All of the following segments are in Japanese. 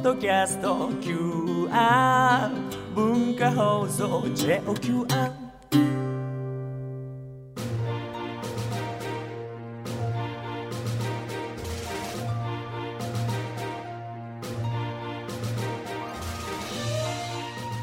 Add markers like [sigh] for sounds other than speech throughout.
ッドキャスト QR 文化放送 JOQR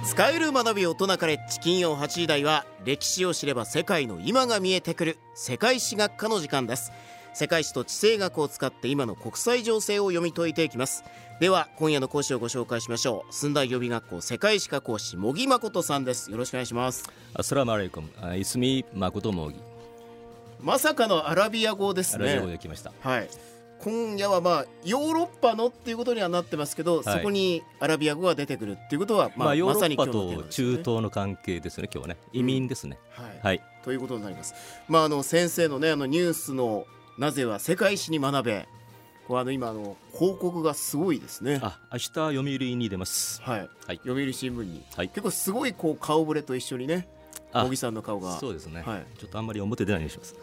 使える学び大人カレッジ金曜8時台は歴史を知れば世界の今が見えてくる世界史学科の時間です。世界史と地政学を使って今の国際情勢を読み解いていきますでは今夜の講師をご紹介しましょう寸大予備学校世界史科講師茂木誠さんですよろしくお願いしますアスラムアレイコム、あイスミ誠モギ。まさかのアラビア語ですアラビア語ねで来ました。はい今夜はまあヨーロッパのっていうことにはなってますけど、そこにアラビア語が出てくるっていうことは、まあ、ヨーロッパと中東の関係ですね、今日はね。移民ですね。はいはい。ということになります。まああの先生のねあのニュースのなぜは世界史に学べ。こうあの今あの広告がすごいですね。あ、明日読売に出ます。はい。はい読売新聞に、はい結構すごいこう顔ぶれと一緒にね、あ茂木さんの顔が。そうですね、はいちょっとあんまり表出ないようにします。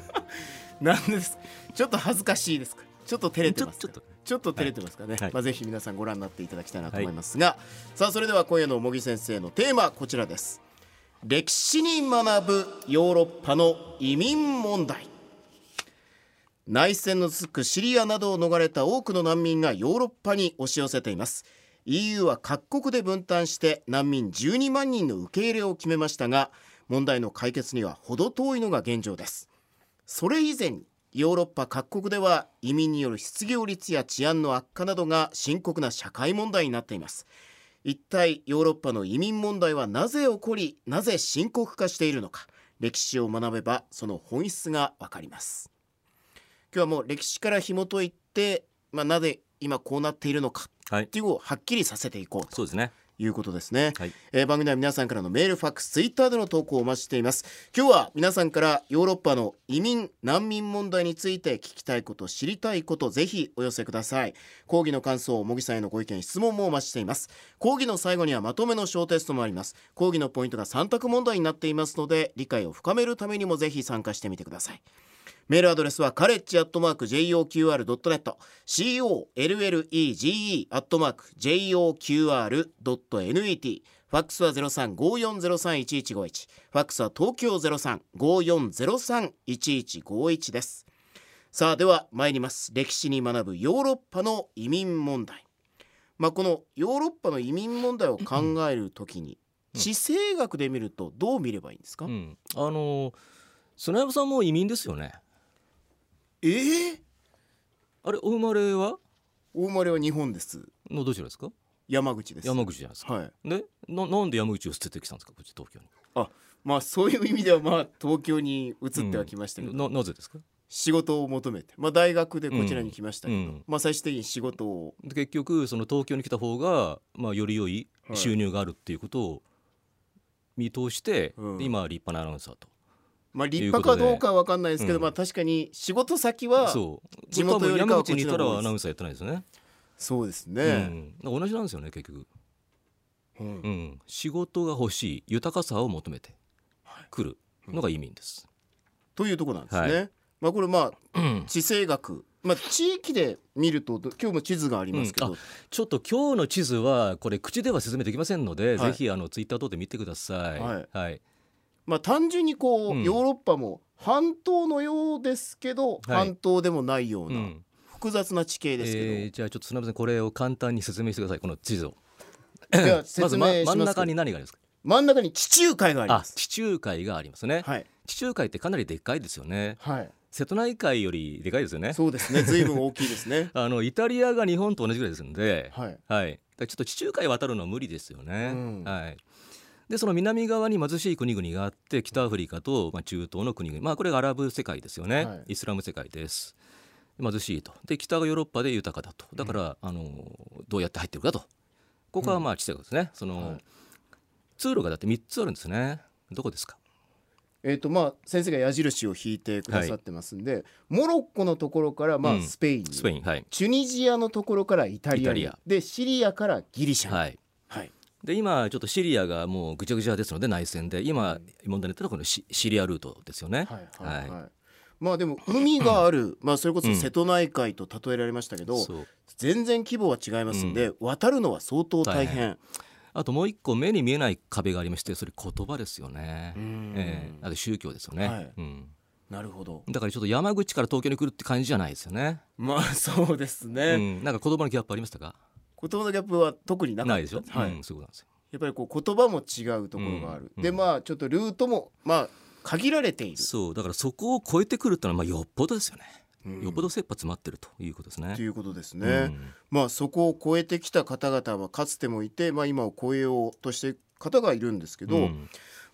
[laughs] なんです。ちょっと恥ずかしいですか？ちょっと照れてますか？ちょちょっと照れてますかね？はいまあぜひ皆さんご覧になっていただきたいなと思いますが、さあそれでは今夜の茂木先生のテーマこちらです。歴史に学ぶヨーロッパの移民問題。内戦の続くシリアなどを逃れた多くの難民がヨーロッパに押し寄せています。EU は各国で分担して難民12万人の受け入れを決めましたが問題の解決には程遠いのが現状です。それ以前にヨーロッパ各国では移民による失業率や治安の悪化などが深刻な社会問題になっています。一体ヨーロッパの移民問題はなぜ起こりなぜ深刻化しているのか歴史を学べばその本質がわかります。今日はもう歴史から紐解いて、まあ、なぜ今こうなっているのかはい。っていうのをはっきりさせていこうとそうですね。いうことですね、はい。えー番組では皆さんからのメールファックスツイッターでの投稿をお待ちしています。今日は皆さんからヨーロッパの移民難民問題について聞きたいこと知りたいことぜひお寄せください。講義の感想茂木さんへのご意見質問もお待ちしています。講義の最後にはまとめの小テストもあります。講義のポイントが3択問題になっていますので理解を深めるためにもぜひ参加してみてくださいメールアドレスはカレッジアットマーク JOQR.net COLLEGE アットマーク JOQR.net ファックスは0354031151ファックスは東京0354031151です。さあでは参ります。歴史に学ぶヨーロッパの移民問題。まあこのヨーロッパの移民問題を考えるときにうん。地政学で見るとどう見ればいいんですか、うん。あのー、砂山さんも移民ですよね。ええあれ、お生まれは？お生まれは日本です。のどちらですか？山口です。山口じゃないですか。はい。でな、なんで山口を捨ててきたんですか、こっち東京に。まあそういう意味ではまあ東京に移ってはきましたけど、ななぜですか？仕事を求めて、まあ、大学でこちらに来ましたけど、うん。まあ最終的に仕事を。で結局その東京に来た方が、まあ、より良いはい収入があるっていうことを見通して、うん。で今は立派なアナウンサーと。まあ立派かどうかは分かんないですけど、うん。まあ確かに仕事先は地元よりかはこっちの方がアナウンサーやってないですよね。そうですうね、ん、だから同じなんですよね結局、うん。うん。仕事が欲しい豊かさを求めて来るのが移民です。というところなんですね。はまあこれまあうん。地政学、まあ地域で見るとど今日も地図がありますけど、うん。ちょっと今日の地図はこれ口では説明できませんので、はい。ぜひあのツイッター等で見てください。はい。はいまあ単純にこう、うん。ヨーロッパも半島のようですけど、はい。半島でもないよううなん。複雑な地形ですけど、えーじゃあちょっとすみませんこれを簡単に説明してください。この地図を。ま説ず、ま、真ん中に何がありますか？真ん中に地中海がありあます。地中海がありますね、はい。地中海ってかなりでっかいですよね。はい、瀬戸内海よりでかいですよね。そうですね。随分大きいですね。[laughs] あのイタリアが日本と同じぐらいですんで、はい。はい、だからちょっと地中海渡るのは無理ですよね。うん。はい、でその南側に貧しい国々があって北アフリカと、まあ、中東の国々、まあ、これがアラブ世界ですよね、はい。イスラム世界です。貧しいと。で北がヨーロッパで豊かだと。だから、あのどうやって入ってるかと。ここはまあ地政学ですね。その、はい。通路がだって3つあるんですね。どこですか？えっ、とまあ先生が矢印を引いてくださってますんで、モロッコのところからまあうん。スペインに、スペインはい、チュニジアのところからイタリアでシリアからギリシャはい。で今ちょっとシリアがもうぐちゃぐちゃですので内戦で。今問題になってるのはこのシシリアルートですよね。はいはいはい。まあでも海がある、[clears throat] まあそれこそ瀬戸内海と例えられましたけど、そう。全然規模は違いますんで、渡るのは相当大変。あともう一個目に見えない壁がありましてそれ言葉ですよね。う、ん。ええ。あと宗教ですよね、はい。うん、なるほど。だからちょっと山口から東京に来るって感じじゃないですよね、まあそうですね。うん、なんか言葉のギャップありましたか？言葉のギャップは特になかった。ないでしょ、はい。うん、そうなんですよ。やっぱりこう言葉も違うところがある。うんでまあちょっとルートもまあ限られている。そうだからそこを超えてくるってのはまあよっぽどですよね、うん。よっぽど切羽詰まってるということですね。ということですうね。ん。まあそこを超えてきた方々はかつてもいて、まあ今を超えようとしている方がいるんですけど、うん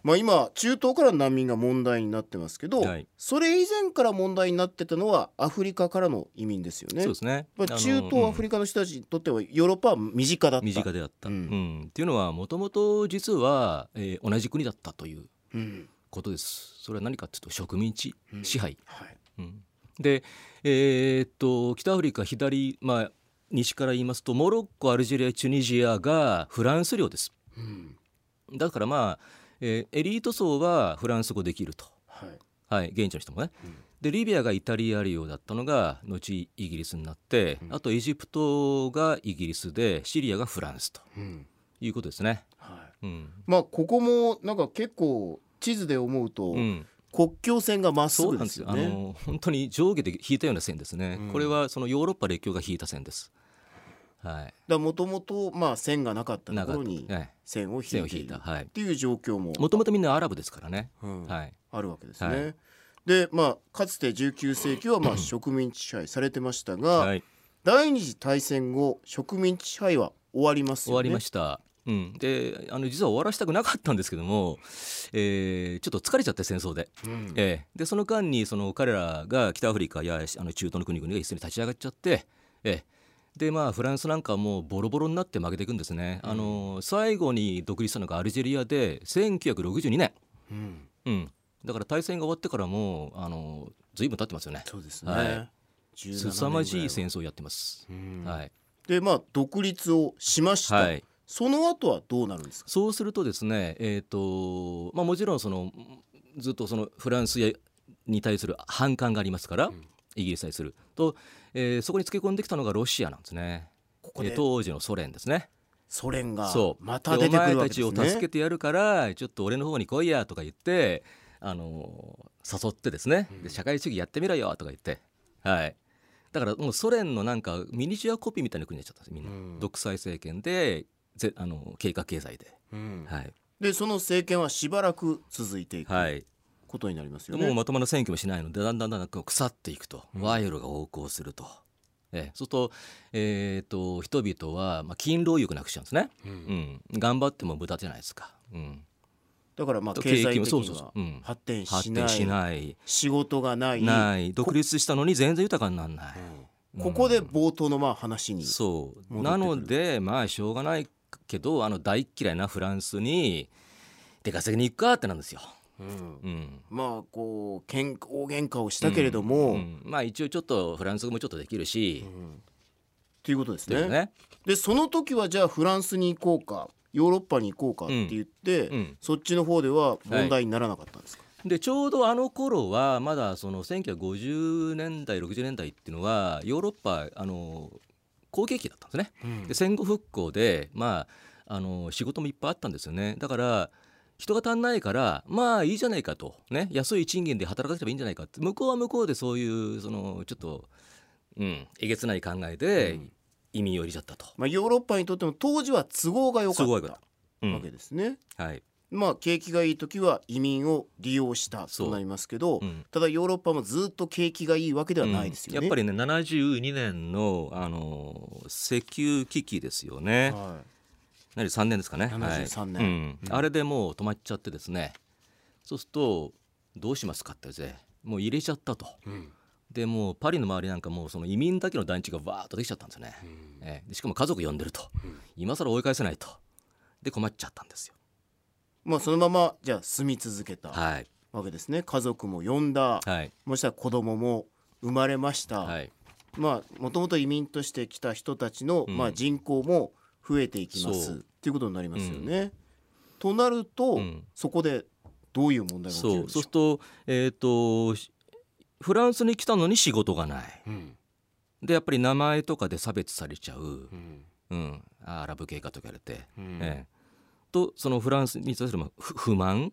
まあ今中東からの難民が問題になってますけど、はい。それ以前から問題になってたのはアフリカからの移民ですよね。そうですね。まあ、中東アフリリカの人たちにとってはヨーロッパは身近だった。身近であった、ううん。んっていうのはもともと実は、えー同じ国だったといううん。ことです。それは何かっていうと植民地支配、はい。うん。で、えーっと北アフリカ左、まあ、西から言いますとモロッコアルジェリアチュニジアがフランス領です。うん。だからまあ、えーエリート層はフランス語できると、はい。はい、現地の人もね、うん。でリビアがイタリア領だったのが後イギリスになって、あとエジプトがイギリスでシリアがフランスと。うん。いうことですね。はい。うん。まあここもなんか結構地図で思うと、うん、国境線がまっすそうぐなんですよ。ね。の本当に上下で引いたような線ですね、うん。これはそのヨーロッパ列強が引いた線です。はい、だもともとまあ線がなかったところにはい。線を引いている引いた、はい。っ、ていう状況ももともとみんなアラブですからね、うん。はい、あるわけですね。はい。でまあかつて19世紀はまあ [clears throat] 植民地支配されてましたが、はい、第二次大戦後植民地支配は終わりますよね。終わりました。うん、であの実は終わらせたくなかったんですけども、えーちょっと疲れちゃって戦争で,、うん。えーでその間にその彼らが北アフリカやあの中東の国々が一斉に立ち上がっちゃって、えーでまあフランスなんかはもうボロボロになって負けていくんですね、あの最後に独立したのがアルジェリアで1962年、うん。うん、だから大戦が終わってからもうあの随分経ってますよね。そうですね。はい。17年ぐらいは。凄まじい戦争をやってます、うん。はい、でまあ独立をしました、はい。その後はどうなるんですか？そうするとですね、えーとまあ、もちろんそのずっとそのフランスやに対する反感がありますから、イギリスに対する。と、えーそこにつけ込んできたのがロシアなんですね。ここで？えー当時のソ連ですね。ソ連がそう。また出てくるわけでお前た。ちを助けてやるからちょっと俺の方に来いやとか言って、あのー誘ってですね。で社会主義やってみろよとか言って、はい、だからもうソ連のなんかミニチュアコピーみたいな国になっちゃったんですみんな、うん。独裁政権でぜあの計画経済で、うん。はい。でその政権はしばらく続いていく。はい、ことになりますよでもうね。まともな選挙もしないのでだんだんだんだん腐っていくと。賄賂が横行すると。ええ、そうすると,、えー、と人々は、まあ、勤労欲なくしちゃうんですね、うん。頑張っても無駄じゃないですか、うん、だからまあと経済的景気もそうには発展発しない。仕事がない。ない。独立したのに全然豊かにならない、ここで冒頭のまあ話にそう。なのでまあしょうがないけどあの大っ嫌いなフランスに出稼ぎに行くかってなんですよ、うん。うん、まあこうけん大喧嘩をしたけれども、っうん。まあ一応ちょっとフランス語もちょっとできるし、ていうことですね。ね。でその時はじゃあフランスに行こうかヨーロッパに行こうかって言って、うん。そっちの方では問題にならなかったんですか、でちょうどあの頃はまだその1950年代60年代っていうのはヨーロッパあの好景気だったんですね。うん。で戦後復興でまああの仕事もいっぱいあったんですよね。だから人が足んないからまあいいじゃないかと。ね。安い賃金で働かせればいいんじゃないかって。向こうは向こうでそういうそのちょっとうんえげつない考えで移民を入れちゃったと。まあ、ヨーロッパにとっても当時は都合が良かったうん。わけですね。はい。まあ景気がいい時は移民を利用したそう。となりますけど、うん。ただヨーロッパもずっと景気がいいわけではないですよね。うん。やっぱりね72年のあの石油危機ですよね。は何3年ですかね。73年はい。うん。あれでもう止まっちゃってですね。そうするとどうしますかって言ってもう入れちゃったと。いうん。でもうパリの周りなんかもうその移民だけの団地がわーっとできちゃったんですよね、ええ。でしかも家族呼んでると、今更追い返せないと。で困っちゃったんですよ。まあそのままじゃあ住み続けたはい。わけですね。家族も呼んだ、はい。もしたら子供も生まれました。はい。まあもともと移民として来た人たちの、うん。まあ人口も増えていきますっていうことになりますよね。となると、うん。そこでどういう問題が起きるんでしょそう？そう。するとえっ、としフランスに来たのに仕事がない。うん。でやっぱり名前とかで差別されちゃう、うん。うん、アラブ系かと言われて、うん。ええ。とそのフランスに対する不満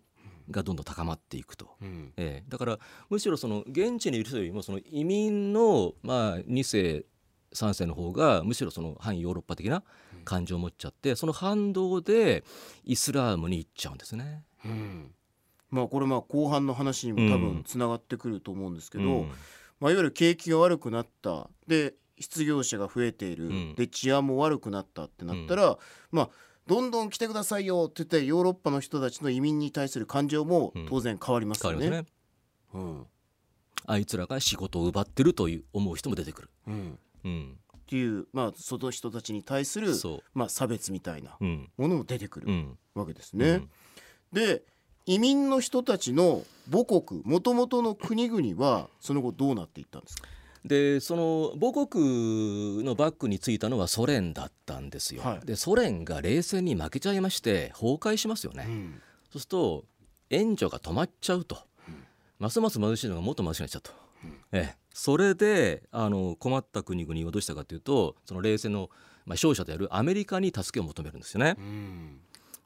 がどんどん高まっていくと。うん。ええ、だからむしろその現地にいる人よりもその移民のまあ2世3世の方がむしろその反ヨーロッパ的な感情を持っちゃってその反動でイスラームに行っちゃうんですね。うん。まあこれまあ後半の話にも多分つながってくると思うんですけど、うん。まあ、いわゆる景気が悪くなった。で失業者が増えている、うん。で治安も悪くなったってなったら、まあどんどん来てくださいよって言ってヨーロッパの人たちの移民に対する感情もうん。当然変わりますよね。ね。うん。あいつらが仕事を奪ってるという思う人も出てくる。うんうん、っていう、まあ、その人たちに対する、そまあ、差別みたいなう、うん。ものも出てくるうん。わけですね。うん。で移民の人たちの母国もともとの国々はその後どうなっていったんですか、でその母国のバックについたのはソ連だったんですよ。はい。でソ連が冷戦に負けちゃいまして崩壊しますよね。うん。そうすると援助が止まっちゃうと、ますます貧しいのがもっと貧しくなっちゃうと、ええ、それであの困った国々はどうしたかというとその冷戦の、まあ、勝者であるアメリカに助けを求めるんですよね。うん。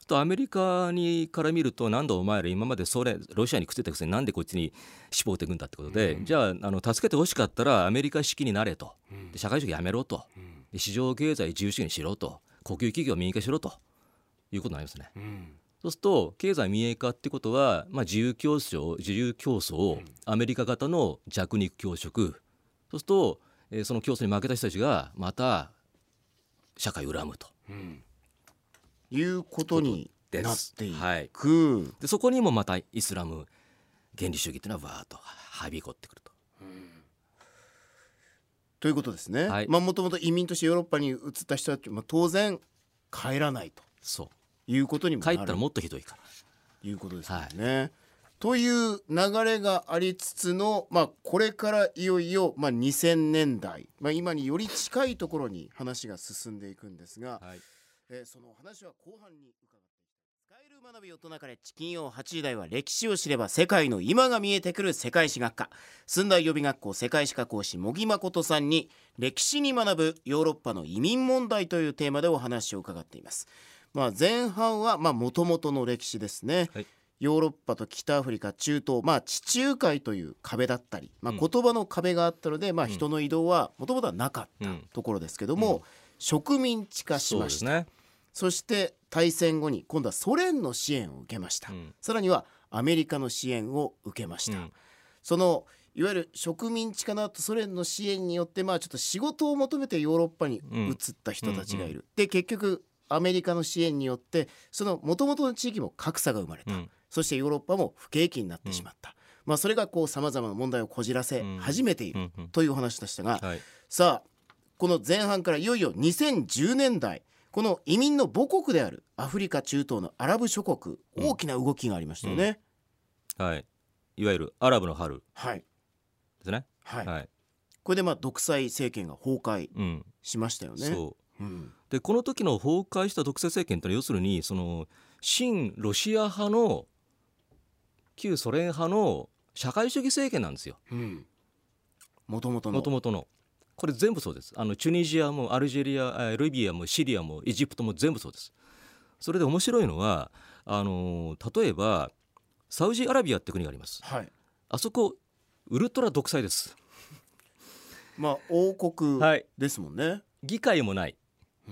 とアメリカにから見るとなんだお前ら今までソ連ロシアにくっついたくせになんでこっちに絞っていくんだってことで、じゃああの助けてほしかったらアメリカ式になれと。で社会主義やめろと。で市場経済自由主義にしろと。国有企業民営化しろと。いうことになりますね。うんそうすると経済民営化ってことは、まあ、自由競争自由競争アメリカ型の弱肉強食。そうすると、えーその競争に負けた人たちがまた社会を恨むと。うん。いうことになっていはい。く。でそこにもまたイスラム原理主義っていうのはわーっとはびこってくると。ということですね。はい。まあもともと移民としてヨーロッパに移った人たちは当然帰らないと。そいうことにうもなる帰ったらもっとひどいから。いうことですよね。という流れがありつつの、まあ、これからいよいよ、まあ、2000年代、まあ、今により近いところに話が進んでいくんですが、はいえーその話は後半に伺っていきたい使える学び大人カレッジ金曜8時台は歴史を知れば世界の今が見えてくる世界史学科寸大予備学校世界史科講師茂木誠さんに歴史に学ぶヨーロッパの移民問題というテーマでお話を伺っています。まあ、前半はもともとの歴史ですね、はい。ヨーロッパと北アフリカ中東、まあ、地中海という壁だったり、まあ、うん。言葉の壁があったので、まあ、うん。人の移動はもともとはなかったうん。ところですけども、うん。植民地化しました。そして大戦後に今度はソ連の支援を受けました、うん。さらにはアメリカの支援を受けました、うん。そのいわゆる植民地化の後ソ連の支援によってまあちょっと仕事を求めてヨーロッパに移った人たちがいる、で結局アメリカの支援によってその元々の地域も格差が生まれた、うん。そしてヨーロッパも不景気になってしまった、まあそれがこうさまざまな問題をこじらせ始めているうんうん。というお話でしたが、はい。さあこの前半からいよいよ2010年代この移民の母国であるアフリカ中東のアラブ諸国うん。大きな動きがありましたよね。はい。いわゆるアラブの春。はい、ですね。はい。はい。これでまあ独裁政権が崩壊うん。しましたよね。でこの時の崩壊した独裁政権ってのは要するにその親ロシア派の旧ソ連派の社会主義政権なんですようん、もともとのもともとの。これ全部そうですあのチュニジアもアルジェリアえーリビアもシリアもエジプトも全部そうです。それで面白いのはあの例えばサウジアラビアって国があります。はいあそこウルトラ独裁です。まあ王国はい。ですもんね。議会もないうん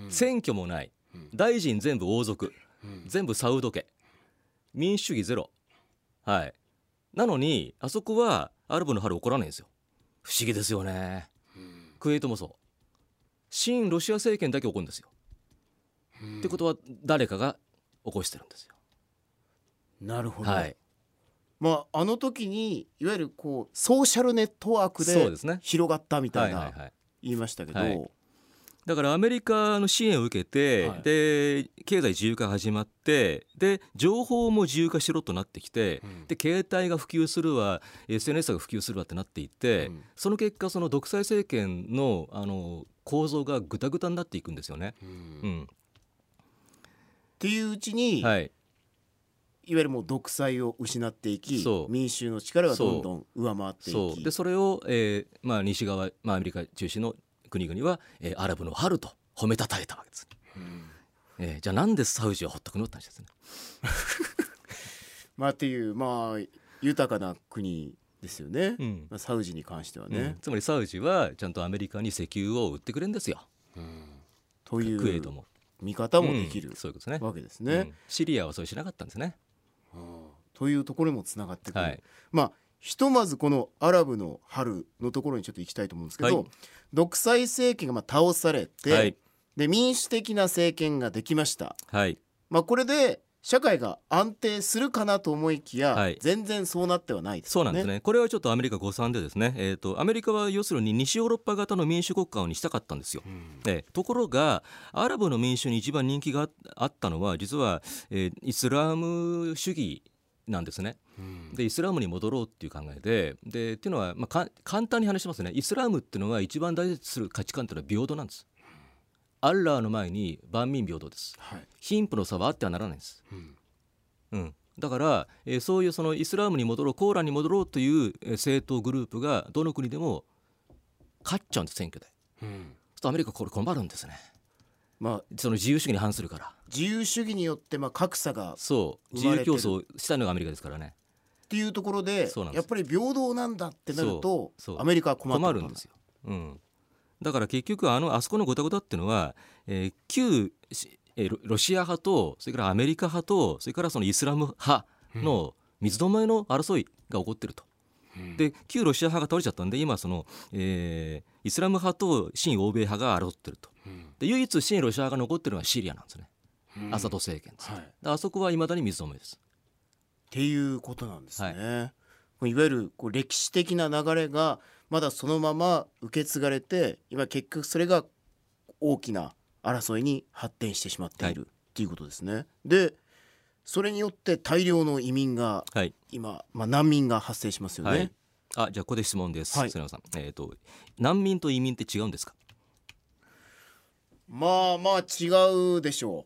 選挙もない。うん。大臣全部王族。うん。全部サウド家。民主主義ゼロ。はい。なのにあそこはアラブの春起こらないんですよ。不思議ですよね。クウェートもそう。親ロシア政権だけ起こるんですよ、うん。ってことは誰かが起こしてるんですよ。なるほど、はい。まああの時にいわゆるこうソーシャルネットワークで広がったみたいな言いましたけど、はいだからアメリカの支援を受けて、はい。で経済自由化が始まってで情報も自由化しろとなってきて、うん。で携帯が普及するわ SNS が普及するわってなっていって、うん。その結果その独裁政権のあの構造がぐたぐたになっていくんですよね。うん。うん。っていううちに、はい。いわゆるもう独裁を失っていき民衆の力がどんどん上回っていき。そう。でそれを、えーまあ、西側、まあ、アメリカ中心の国々は、えーアラブの春と褒めたたえたわけです、えーじゃあなんでサウジはほっとくのって話ですね。[laughs] まあっていうまあ豊かな国ですよね、うん。まあサウジに関してはうん。ね、つまりサウジはちゃんとアメリカに石油を売ってくれるんですよ。といクウェートうも。見方もできるうん。そういうことですね。わけですね。うん、シリアはそうしなかったんですね。というところにもつながってくる、はい。まあひとまずこのアラブの春のところにちょっと行きたいと思うんですけど、はい。独裁政権がまあ倒されて、はい。で民主的な政権ができました、はい。まあ、これで社会が安定するかなと思いきや、はい。全然そうなってはないですよそうなんですね。これはちょっとアメリカ誤算でですね、えー、とアメリカは要するに西ヨーロッパ型の民主国家にしたかったんですよ、えーところがアラブの民主に一番人気がああったのは実は、えーイスラム主義なんですね。でイスラムに戻ろうっていう考えででっていうのは、まあ、か簡単に話しますねイスラムっていうのは一番大事にする価値観っていうのは平等なんです。アッラーの前に万民平等です。はい貧富の差はあってはならないんです。うんだから、えーそういうそのイスラムに戻ろうコーランに戻ろうというえー政党グループがどの国でも勝っちゃうんです選挙で。そうするとアメリカこれ困るんですね。まあ、その自由主義に反するから。自由主義によってまあ格差がっそう自由競争したいのがアメリカですからね。ていうところでやっぱり平等なんだってなるとアメリカは困困るんですよ。うん、だから結局あのあそこのごたごたっていうのは、えー旧しえーロロシア派とそれからアメリカ派とそれからそのイスラム派の三つどもえの争いが起こってると。で旧ロシア派が倒れちゃったんで今その、えーイスラム派と親欧米派が争ってると。で唯一親ロシア派が残ってるのはシリアなんですね。アサド政権です、はい、あそこはいまだに水止めです。ていうことなんですね。い、わゆるこう歴史的な流れがまだそのまま受け継がれて今結局それが大きな争いに発展してしまっているっていうことですね。でそれによって大量の移民がはい今、まあ、難民が発生しますよね。はいあじゃあここで質問です、はいさん。えっ、と難民と移民って違うんですか？まあまあ違うでしょ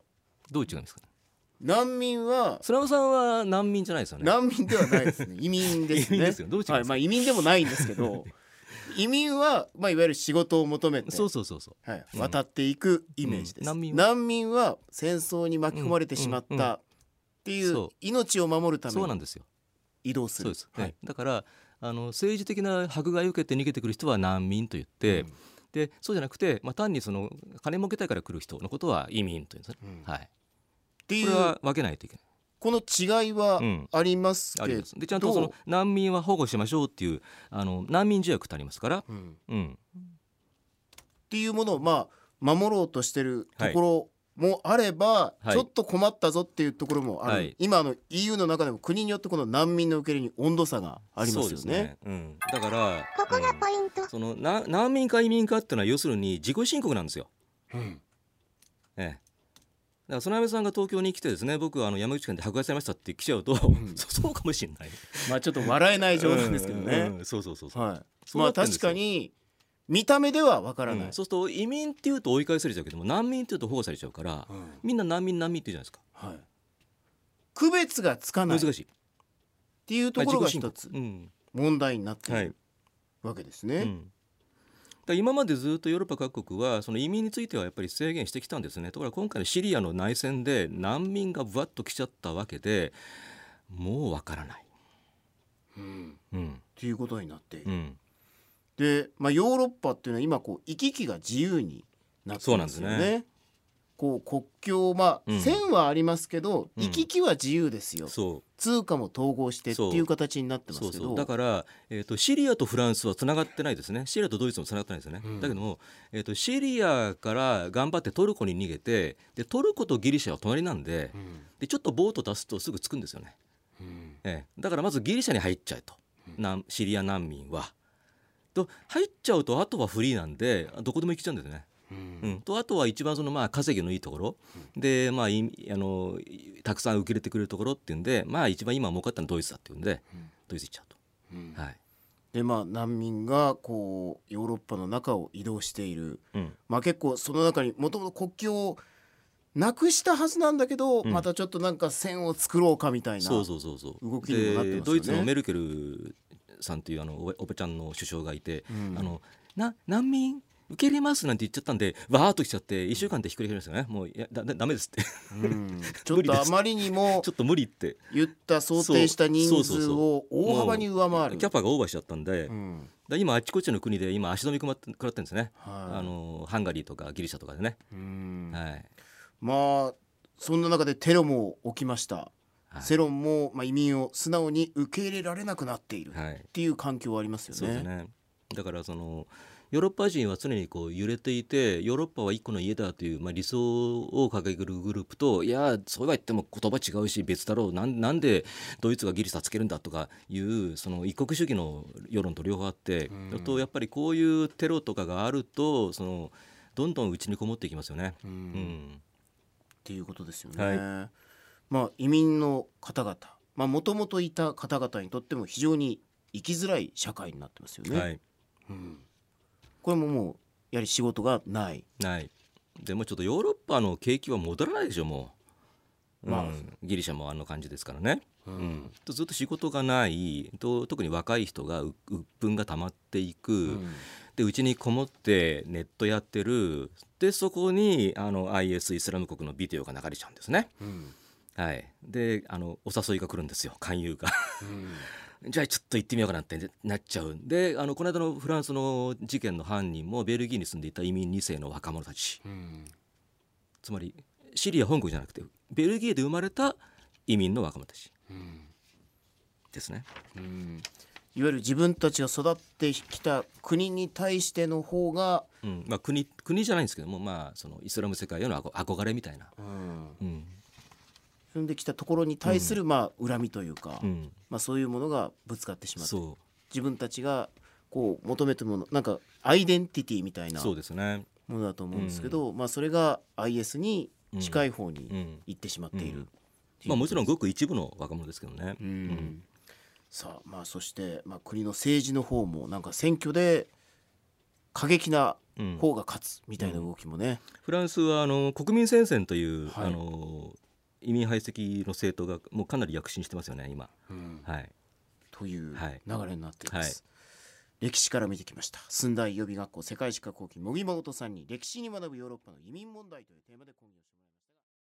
どう違うんですか？う。難民は菅山さんは難民じゃないですよね。難民ではないですね。[laughs] 移民ですね。はいまあ移民でもないんですけど [laughs] 移民は、まあ、いわゆる仕事を求めてそうそうそうそう。はい、渡っていくイメージです、うん。難民は？は戦争に巻き込まれてしまっうんうんうん。たっていそう。う命を守るためにそうなんですよ。移動する。そうです。はい。ねだからあの政治的な迫害を受けて逃げてくる人は難民と言って、うん。でそうじゃなくて、まあ、単にその金儲けたいから来る人のことは移民というんですね。うん。はい。っていう。これは分けないといけない。この違いはうん。ありますけど、あります。でちゃんとその難民は保護しましょうっていうあの難民条約ってありますから、うん。うん、っていうものをまあ守ろうとしてるところもあれば、はい。ちょっと困ったぞっていうところもある、はい。今あの EU の中でも国によってこの難民の受け入れに温度差がありますよそうね。ですうん、だからここがうんポイント。そのな難民か移民かっていうのは要するに自己申告なんですよ。うんから曽根さんが東京に来てですね僕はあの山口県で迫害されましたって来ちゃうと、んそ [laughs] そうかもしれない。まあちょっと笑えない冗談ですけどうんね。うんそうそうそうそう。はい。そうまあ確かに見た目ではわからない。うんそうすると移民っていうと追い返されちゃうけども難民っていうと保護されちゃうから、うんみんな難民難民って言うじゃないはい。区別がつかないっですか難しい。ていうところが一つ問題になっていはいるわけですね。うんだ今までずっとヨーロッパ各国はその移民についてはやっぱり制限してきたんですねところが今回のシリアの内戦で難民がぶわっと来ちゃったわけでもうわからない。うんうんっていうことになって。うん、で、まあヨーロッパっていうのは今こう行き来が自由になってそうなんますよね。ですねこう国境まあ、うん。線はありますけど、うん。行き来は自由ですよ。そ通貨も統合してっていう形になってうますけど。だから、えー、とシリアとフランスはつながってないですね。シリアとドイツもつながってないですよね、うん。だけども、えー、とシリアから頑張ってトルコに逃げてでトルコとギリシャは隣なんでうん。でちょっとボート出すとすぐ着くんですよね、うん。ええ。だからまずギリシャに入っちゃえと、なんシリア難民は。と入っちゃうとあとはフリーなんでどこでも行けちゃうんですよね。うん。うん、とあとは一番そのまあ稼ぎのいいところ、でまあいあのたくさん受け入れてくれるところっていうんでまあ一番今儲かったのはドイツだっていうんで、うん。ドイツ行っちゃううん。と。はい。でまあ難民がこうヨーロッパの中を移動している、うん。まあ、結構その中にもともと国境をなくしたはずなんだけど、うん。またちょっとなんか線を作ろうかみたいなそうそうそうそう。動きにもなってますよね。でドイツのメルケルさんっていうあのおばちゃんの首相がいて、うん。あのな難民受け入れますなんて言っちゃったんでわーっときちゃって1週間でひっくり返るんですよね。もういやだだダメですって。うん。ちょっとあまりにも [laughs] ちょっと無理って。言った想定した人数を大幅に上回る。キャパがオーバーしちゃったんで、うん。だ今あっちこっちの国で今足止め食らって食らってるんですね、はい。あのハンガリーとかギリシャとかでね、うん。はい。まあそんな中でテロも起きました、はい。世論も、まあ、移民を素直に受け入れられなくなっているっはい。ていう環境はありますよね。そうですねだからそのヨーロッパ人は常にこう揺れていてヨーロッパは一個の家だという、まあ、理想を掲げるグループといやそうは言っても言葉違うし別だろう。なんなんでドイツがギリシャつけるんだとかいうその一国主義の世論と両方あって、うん。とやっぱりこういうテロとかがあるとそのどんどん内にこもっていきますよね。うん。うん。っていうことですよね。はまあ移民の方々。まあもともといた方々にとっても非常に生きづらい社会になってますよね。はいうん。これももうやはり仕事がない。ない。でもちょっとヨーロッパの景気は戻らないでしょもう、まあ。うん。ギリシャもあの感じですからね、ううん。とずっと仕事がない。と特に若い人がう鬱憤が溜まっていく、うん。でうちにこもってネットやってる。でそこにあの IS イスラム国のビデオが流れちゃうんですね。うん。はい、であのお誘いが来るんですよ。勧誘が。うんじゃあちょっと行ってみようかなってなっちゃうであのこの間のフランスの事件の犯人もベルギーに住んでいた移民2世の若者たち。うん。つまりシリア本国じゃなくてベルギーで生まれた移民の若者たち。うん。ですね。うん。いわゆる自分たちが育ってきた国に対しての方が、うん。まあ、国国じゃないんですけども、まあ、そのイスラム世界への憧憧れみたいな、うんうんできたところに対する、まあ恨みというか、うん、まあ、そういうものがぶつかってしまってそ自分たちがこう求めてるものなんかアイデンティティみたいうなものだと思うんですけど、まあ、それが IS に近い方にうん。行ってしまっている、うん。まあ、もちろんごく一部の若者ですけどね。うん。うん。さあまあそして、まあ、国の政治の方もなんか選挙で過激なうん。方が勝つみたいな動きもね、フランスはあの国民戦線という、はい。あの移民排斥の政党がもうかなり躍進してますよね今。うん。はい、というはい流れになっています、歴史から見てきました。寸大予備学校世界史科後期茂木誠さんに歴史に学ぶヨーロッパの移民問題というテーマで講義をしました